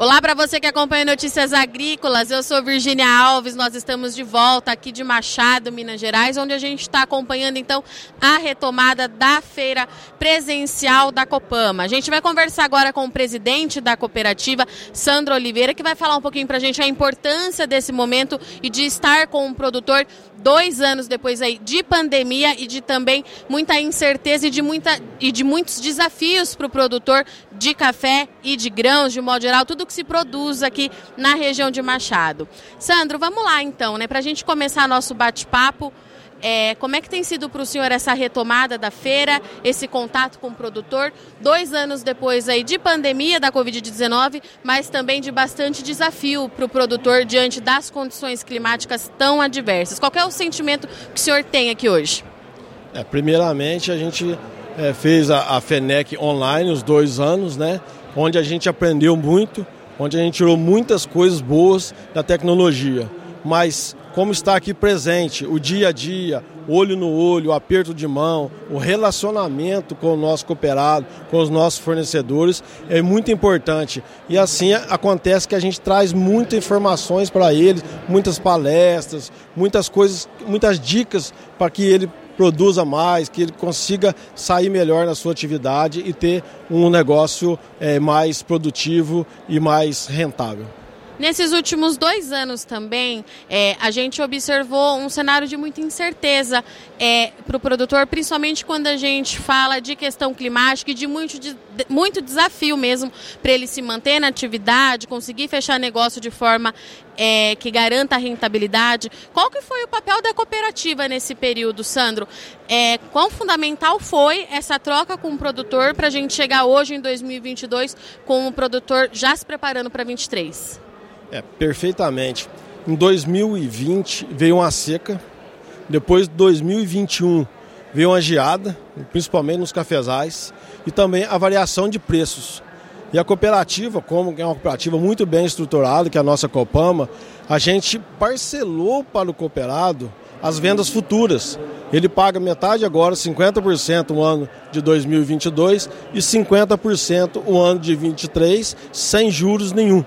Olá para você que acompanha Notícias Agrícolas. Eu sou Virginia Alves. Nós estamos de volta aqui de Machado, Minas Gerais, onde a gente está acompanhando então a retomada da feira presencial da Copama. A gente vai conversar agora com o presidente da cooperativa, Sandro Oliveira, que vai falar um pouquinho para a gente a importância desse momento e de estar com o produtor dois anos depois aí de pandemia e de também muita incerteza e de, muita, e de muitos desafios para o produtor de café e de grãos, de modo geral, tudo que se produz aqui na região de Machado. Sandro, vamos lá então, né? Para a gente começar nosso bate-papo. É, como é que tem sido para o senhor essa retomada da feira, esse contato com o produtor, dois anos depois aí de pandemia da Covid-19, mas também de bastante desafio para o produtor diante das condições climáticas tão adversas. Qual é o sentimento que o senhor tem aqui hoje? É, primeiramente, a gente é, fez a, a FENEC online os dois anos, né? Onde a gente aprendeu muito, onde a gente tirou muitas coisas boas da tecnologia. Mas como está aqui presente, o dia a dia, olho no olho, o aperto de mão, o relacionamento com o nosso cooperado, com os nossos fornecedores é muito importante. E assim acontece que a gente traz muitas informações para eles, muitas palestras, muitas coisas, muitas dicas para que ele produza mais, que ele consiga sair melhor na sua atividade e ter um negócio é, mais produtivo e mais rentável. Nesses últimos dois anos também, é, a gente observou um cenário de muita incerteza é, para o produtor, principalmente quando a gente fala de questão climática e de muito, de, muito desafio mesmo para ele se manter na atividade, conseguir fechar negócio de forma é, que garanta a rentabilidade. Qual que foi o papel da cooperativa nesse período, Sandro? É, quão fundamental foi essa troca com o produtor para a gente chegar hoje em 2022 com o produtor já se preparando para 2023? É, perfeitamente. Em 2020 veio uma seca, depois de 2021 veio uma geada, principalmente nos cafezais, e também a variação de preços. E a cooperativa, como é uma cooperativa muito bem estruturada, que é a nossa Copama, a gente parcelou para o cooperado as vendas futuras. Ele paga metade agora, 50% o ano de 2022 e 50% o ano de 2023, sem juros nenhum.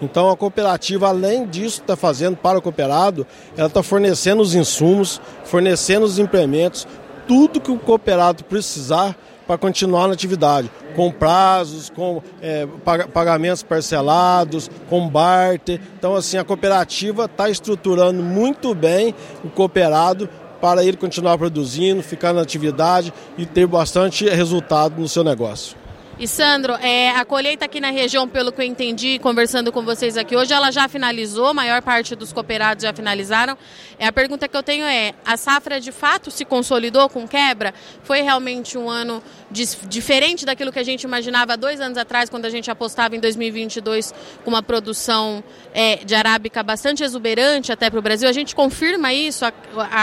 Então a cooperativa, além disso está fazendo para o cooperado, ela está fornecendo os insumos, fornecendo os implementos, tudo que o cooperado precisar para continuar na atividade, com prazos, com é, pagamentos parcelados, com barter. Então, assim, a cooperativa está estruturando muito bem o cooperado para ele continuar produzindo, ficar na atividade e ter bastante resultado no seu negócio. E Sandro, é, a colheita aqui na região, pelo que eu entendi, conversando com vocês aqui hoje, ela já finalizou, a maior parte dos cooperados já finalizaram. É, a pergunta que eu tenho é, a safra de fato se consolidou com quebra? Foi realmente um ano diferente daquilo que a gente imaginava dois anos atrás, quando a gente apostava em 2022 com uma produção é, de arábica bastante exuberante até para o Brasil? A gente confirma isso? A,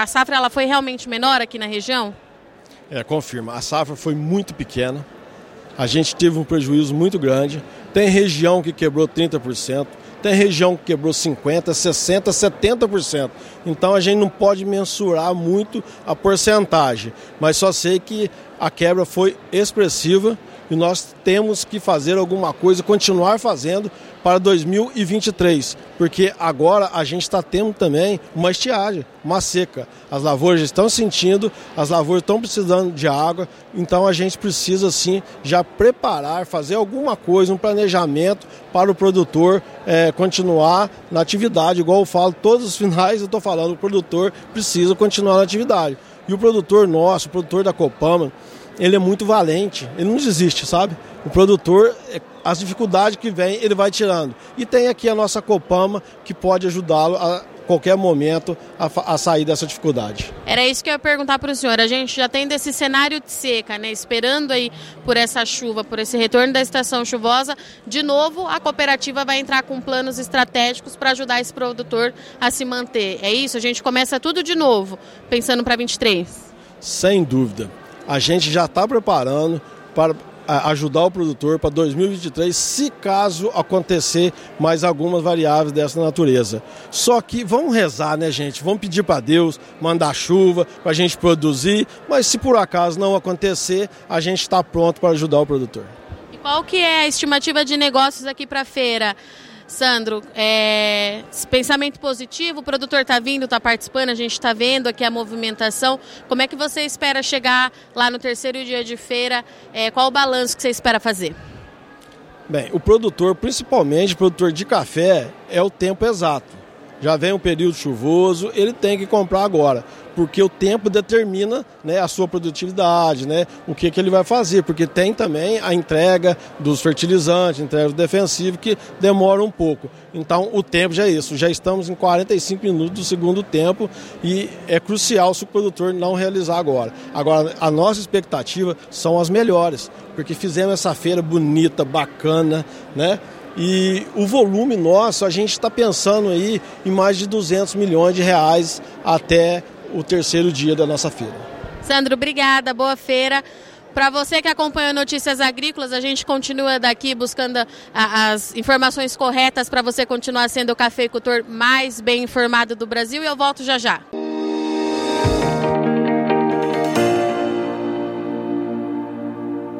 a safra ela foi realmente menor aqui na região? É, confirma. A safra foi muito pequena a gente teve um prejuízo muito grande. Tem região que quebrou 30%, tem região que quebrou 50%, 60%, 70%. Então a gente não pode mensurar muito a porcentagem, mas só sei que a quebra foi expressiva e nós temos que fazer alguma coisa, continuar fazendo para 2023, porque agora a gente está tendo também uma estiagem, uma seca. As lavouras estão sentindo, as lavouras estão precisando de água, então a gente precisa sim já preparar, fazer alguma coisa, um planejamento para o produtor é, continuar na atividade. Igual eu falo, todos os finais eu estou falando, o produtor precisa continuar na atividade. E o produtor nosso, o produtor da Copama, ele é muito valente, ele não desiste, sabe? O produtor, é, as dificuldades que vem, ele vai tirando. E tem aqui a nossa Copama que pode ajudá-lo a qualquer momento a, a, sair dessa dificuldade. Era isso que eu ia perguntar para o senhor. A gente já tem desse cenário de seca, né? Esperando aí por essa chuva, por esse retorno da estação chuvosa. De novo, a cooperativa vai entrar com planos estratégicos para ajudar esse produtor a se manter. É isso? A gente começa tudo de novo, pensando para 23. Sem dúvida a gente já está preparando para ajudar o produtor para 2023, se caso acontecer mais algumas variáveis dessa natureza. Só que vamos rezar, né, gente? Vamos pedir para Deus mandar chuva para a gente produzir, mas se por acaso não acontecer, a gente está pronto para ajudar o produtor Qual que é a estimativa de negócios aqui para a feira? Sandro, é, pensamento positivo, o produtor está vindo, está participando, a gente está vendo aqui a movimentação. Como é que você espera chegar lá no terceiro dia de feira? É, qual o balanço que você espera fazer? Bem, o produtor, principalmente o produtor de café, é o tempo exato. Já vem um período chuvoso, ele tem que comprar agora porque o tempo determina né, a sua produtividade, né, o que, que ele vai fazer, porque tem também a entrega dos fertilizantes, entrega do defensivo, que demora um pouco. Então o tempo já é isso, já estamos em 45 minutos do segundo tempo e é crucial se o produtor não realizar agora. Agora, a nossa expectativa são as melhores, porque fizemos essa feira bonita, bacana, né? E o volume nosso, a gente está pensando aí em mais de 200 milhões de reais até o terceiro dia da nossa feira. Sandro, obrigada, boa feira. Para você que acompanha Notícias Agrícolas, a gente continua daqui buscando as informações corretas para você continuar sendo o cafeicultor mais bem informado do Brasil e eu volto já já.